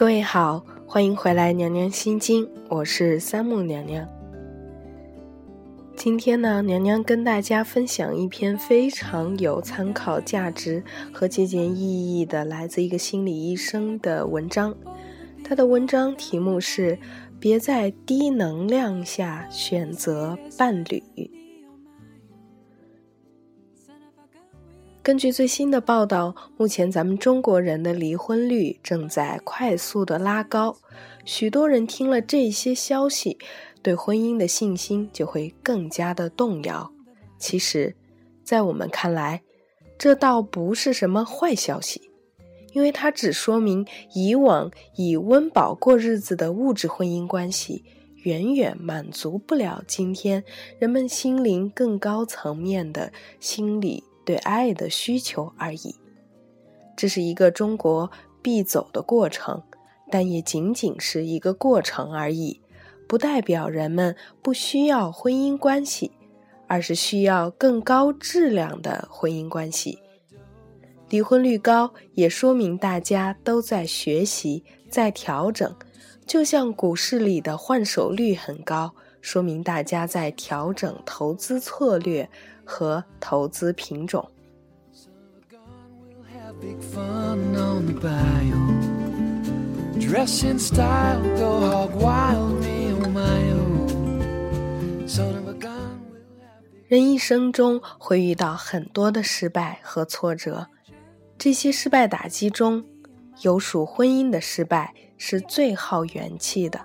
各位好，欢迎回来《娘娘心经》，我是三木娘娘。今天呢，娘娘跟大家分享一篇非常有参考价值和借鉴意义的，来自一个心理医生的文章。他的文章题目是“别在低能量下选择伴侣”。根据最新的报道，目前咱们中国人的离婚率正在快速的拉高。许多人听了这些消息，对婚姻的信心就会更加的动摇。其实，在我们看来，这倒不是什么坏消息，因为它只说明以往以温饱过日子的物质婚姻关系，远远满足不了今天人们心灵更高层面的心理。对爱的需求而已，这是一个中国必走的过程，但也仅仅是一个过程而已，不代表人们不需要婚姻关系，而是需要更高质量的婚姻关系。离婚率高，也说明大家都在学习，在调整，就像股市里的换手率很高，说明大家在调整投资策略。和投资品种。人一生中会遇到很多的失败和挫折，这些失败打击中，有属婚姻的失败是最耗元气的。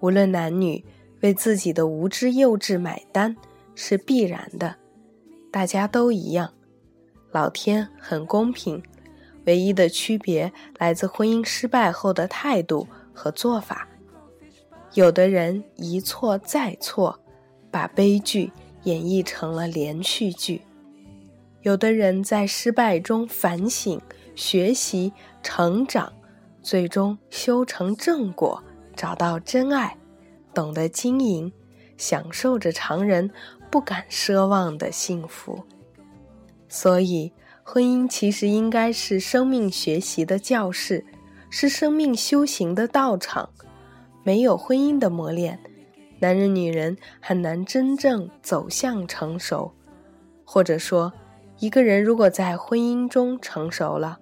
无论男女，为自己的无知幼稚买单是必然的。大家都一样，老天很公平，唯一的区别来自婚姻失败后的态度和做法。有的人一错再错，把悲剧演绎成了连续剧；有的人在失败中反省、学习、成长，最终修成正果，找到真爱，懂得经营，享受着常人。不敢奢望的幸福，所以婚姻其实应该是生命学习的教室，是生命修行的道场。没有婚姻的磨练，男人女人很难真正走向成熟。或者说，一个人如果在婚姻中成熟了，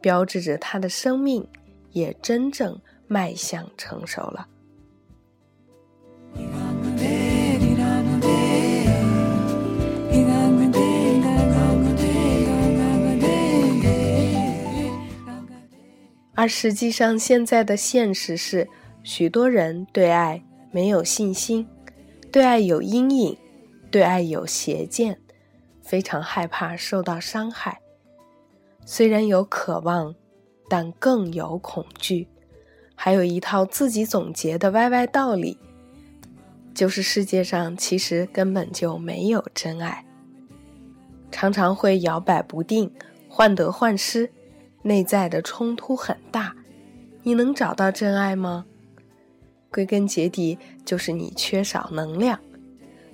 标志着他的生命也真正迈向成熟了。而实际上，现在的现实是，许多人对爱没有信心，对爱有阴影，对爱有邪见，非常害怕受到伤害。虽然有渴望，但更有恐惧，还有一套自己总结的歪歪道理，就是世界上其实根本就没有真爱，常常会摇摆不定，患得患失。内在的冲突很大，你能找到真爱吗？归根结底就是你缺少能量。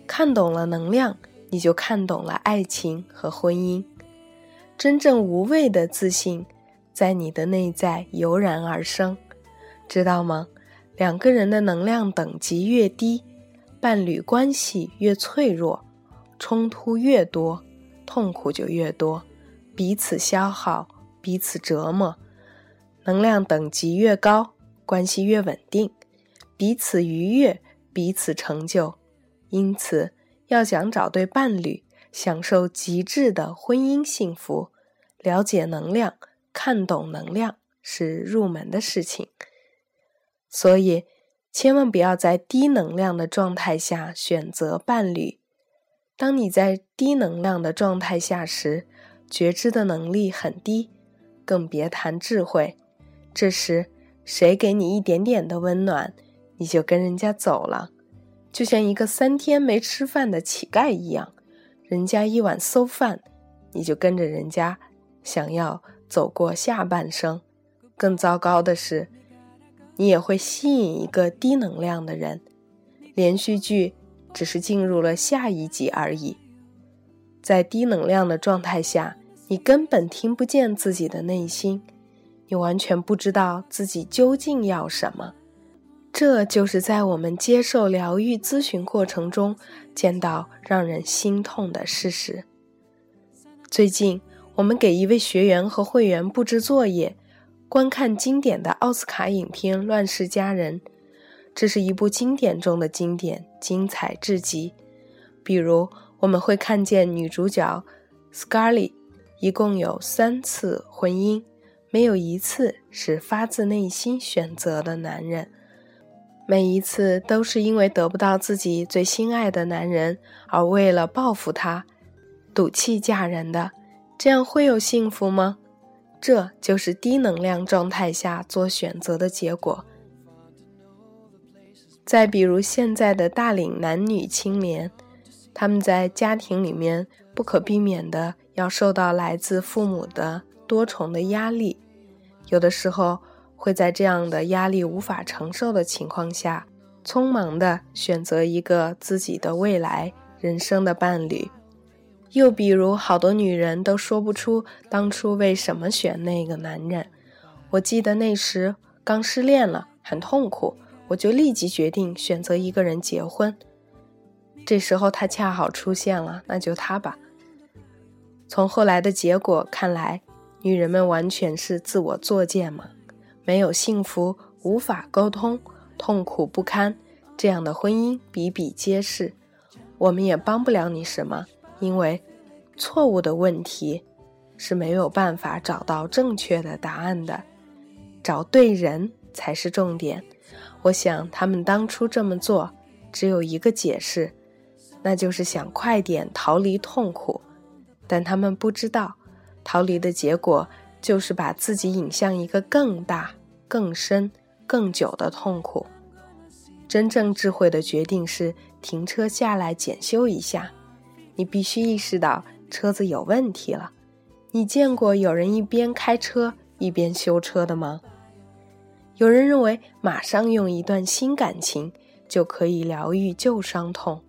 看懂了能量，你就看懂了爱情和婚姻。真正无畏的自信，在你的内在油然而生，知道吗？两个人的能量等级越低，伴侣关系越脆弱，冲突越多，痛苦就越多，彼此消耗。彼此折磨，能量等级越高，关系越稳定，彼此愉悦，彼此成就。因此，要想找对伴侣，享受极致的婚姻幸福，了解能量，看懂能量是入门的事情。所以，千万不要在低能量的状态下选择伴侣。当你在低能量的状态下时，觉知的能力很低。更别谈智慧。这时，谁给你一点点的温暖，你就跟人家走了，就像一个三天没吃饭的乞丐一样。人家一碗馊饭，你就跟着人家，想要走过下半生。更糟糕的是，你也会吸引一个低能量的人。连续剧只是进入了下一集而已。在低能量的状态下。你根本听不见自己的内心，你完全不知道自己究竟要什么。这就是在我们接受疗愈咨询过程中见到让人心痛的事实。最近，我们给一位学员和会员布置作业，观看经典的奥斯卡影片《乱世佳人》。这是一部经典中的经典，精彩至极。比如，我们会看见女主角 Scarlett 一共有三次婚姻，没有一次是发自内心选择的男人。每一次都是因为得不到自己最心爱的男人，而为了报复他，赌气嫁人的。这样会有幸福吗？这就是低能量状态下做选择的结果。再比如现在的大龄男女青年，他们在家庭里面不可避免的要受到来自父母的多重的压力，有的时候。会在这样的压力无法承受的情况下，匆忙地选择一个自己的未来人生的伴侣。又比如，好多女人都说不出当初为什么选那个男人。我记得那时刚失恋了，很痛苦，我就立即决定选择一个人结婚。这时候他恰好出现了，那就他吧。从后来的结果看来，女人们完全是自我作践嘛。没有幸福，无法沟通，痛苦不堪，这样的婚姻比比皆是。我们也帮不了你什么，因为错误的问题是没有办法找到正确的答案的。找对人才是重点。我想他们当初这么做，只有一个解释，那就是想快点逃离痛苦。但他们不知道，逃离的结果。就是把自己引向一个更大、更深、更久的痛苦。真正智慧的决定是停车下来检修一下。你必须意识到车子有问题了。你见过有人一边开车一边修车的吗？有人认为马上用一段新感情就可以疗愈旧伤痛，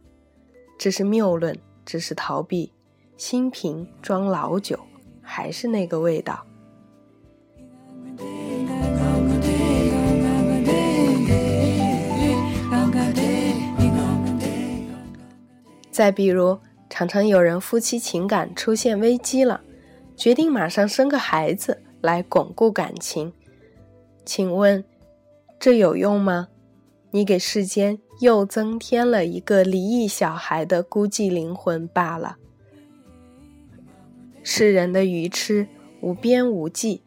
这是谬论，这是逃避。新瓶装老酒，还是那个味道。再比如，常常有人夫妻情感出现危机了，决定马上生个孩子来巩固感情。请问，这有用吗？你给世间又增添了一个离异小孩的孤寂灵魂罢了。世人的愚痴无边无际，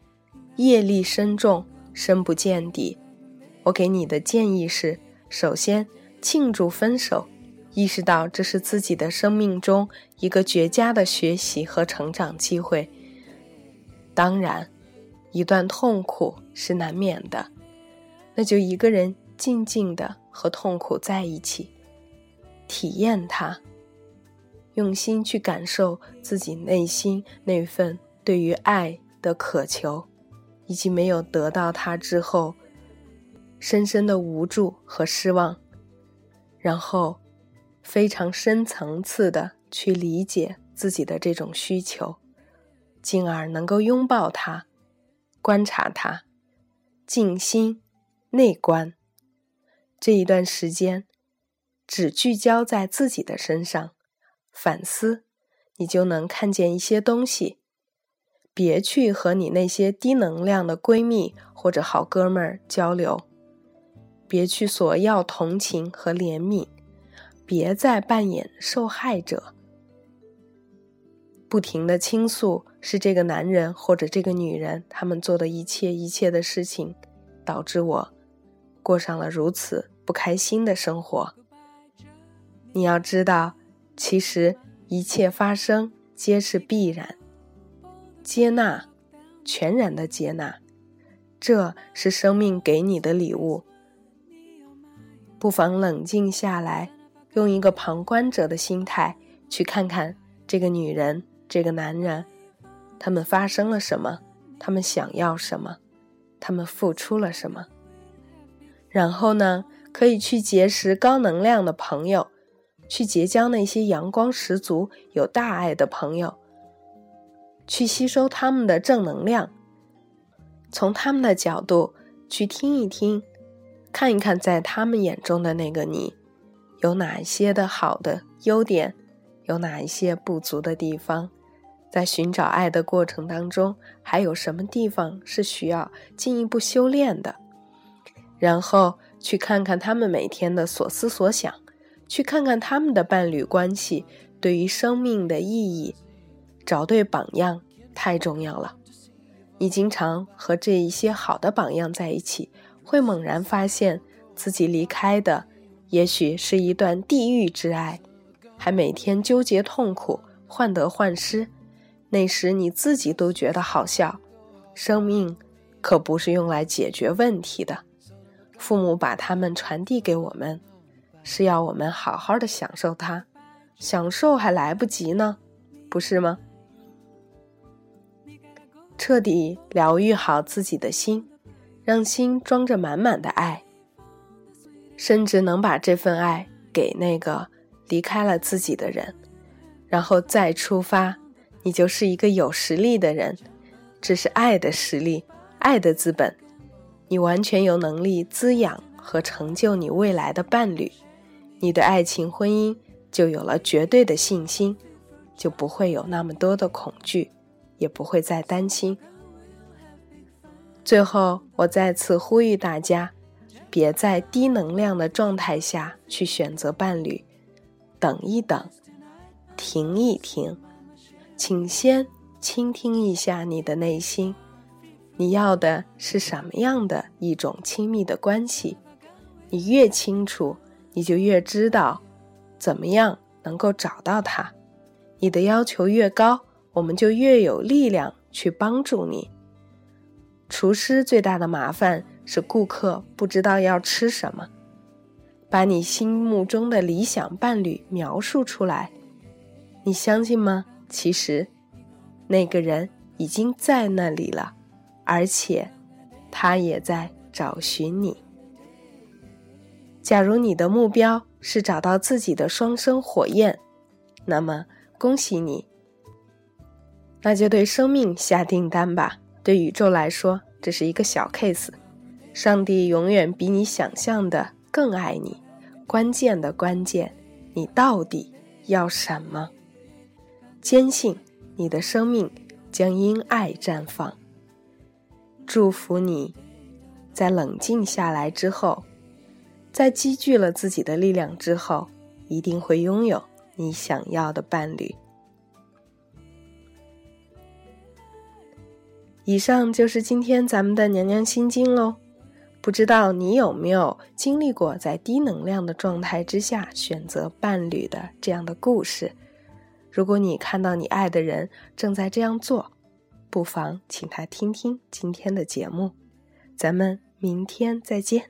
业力深重，深不见底。我给你的建议是：首先庆祝分手。意识到这是自己的生命中一个绝佳的学习和成长机会。当然，一段痛苦是难免的，那就一个人静静的和痛苦在一起，体验它，用心去感受自己内心那份对于爱的渴求，以及没有得到它之后深深的无助和失望，然后。非常深层次的去理解自己的这种需求，进而能够拥抱它，观察它，静心内观。这一段时间，只聚焦在自己的身上，反思，你就能看见一些东西。别去和你那些低能量的闺蜜或者好哥们儿交流，别去索要同情和怜悯。别再扮演受害者，不停的倾诉是这个男人或者这个女人他们做的一切一切的事情，导致我过上了如此不开心的生活。你要知道，其实一切发生皆是必然。接纳，全然的接纳，这是生命给你的礼物。不妨冷静下来。用一个旁观者的心态去看看这个女人、这个男人，他们发生了什么，他们想要什么，他们付出了什么。然后呢，可以去结识高能量的朋友，去结交那些阳光十足、有大爱的朋友，去吸收他们的正能量，从他们的角度去听一听，看一看，在他们眼中的那个你，有哪一些的好的优点，有哪一些不足的地方，在寻找爱的过程当中，还有什么地方是需要进一步修炼的，然后去看看他们每天的所思所想，去看看他们的伴侣关系对于生命的意义，找对榜样太重要了。你经常和这一些好的榜样在一起，会猛然发现自己离开的，也许是一段地狱之爱，还每天纠结痛苦、患得患失。那时你自己都觉得好笑。生命可不是用来解决问题的，父母把他们传递给我们，是要我们好好的享受它，享受还来不及呢，不是吗？彻底疗愈好自己的心，让心装着满满的爱，甚至能把这份爱给那个离开了自己的人，然后再出发，你就是一个有实力的人。这是爱的实力，爱的资本，你完全有能力滋养和成就你未来的伴侣，你的爱情婚姻就有了绝对的信心，就不会有那么多的恐惧。也不会再担心。最后，我再次呼吁大家，别在低能量的状态下去选择伴侣，等一等，停一停，请先倾听一下你的内心，你要的是什么样的一种亲密的关系？你越清楚，你就越知道怎么样能够找到他。你的要求越高。我们就越有力量去帮助你。厨师最大的麻烦是顾客不知道要吃什么。把你心目中的理想伴侣描述出来，你相信吗？其实，那个人已经在那里了，而且他也在找寻你。假如你的目标是找到自己的双生火焰，那么恭喜你。那就对生命下订单吧。对宇宙来说，这是一个小 case。上帝永远比你想象的更爱你。关键的关键，你到底要什么？坚信你的生命将因爱绽放。祝福你，在冷静下来之后，在积聚了自己的力量之后，一定会拥有你想要的伴侣。以上就是今天咱们的娘娘心经喽，不知道你有没有经历过在低能量的状态之下选择伴侣的这样的故事？如果你看到你爱的人正在这样做，不妨请他听听今天的节目，咱们明天再见。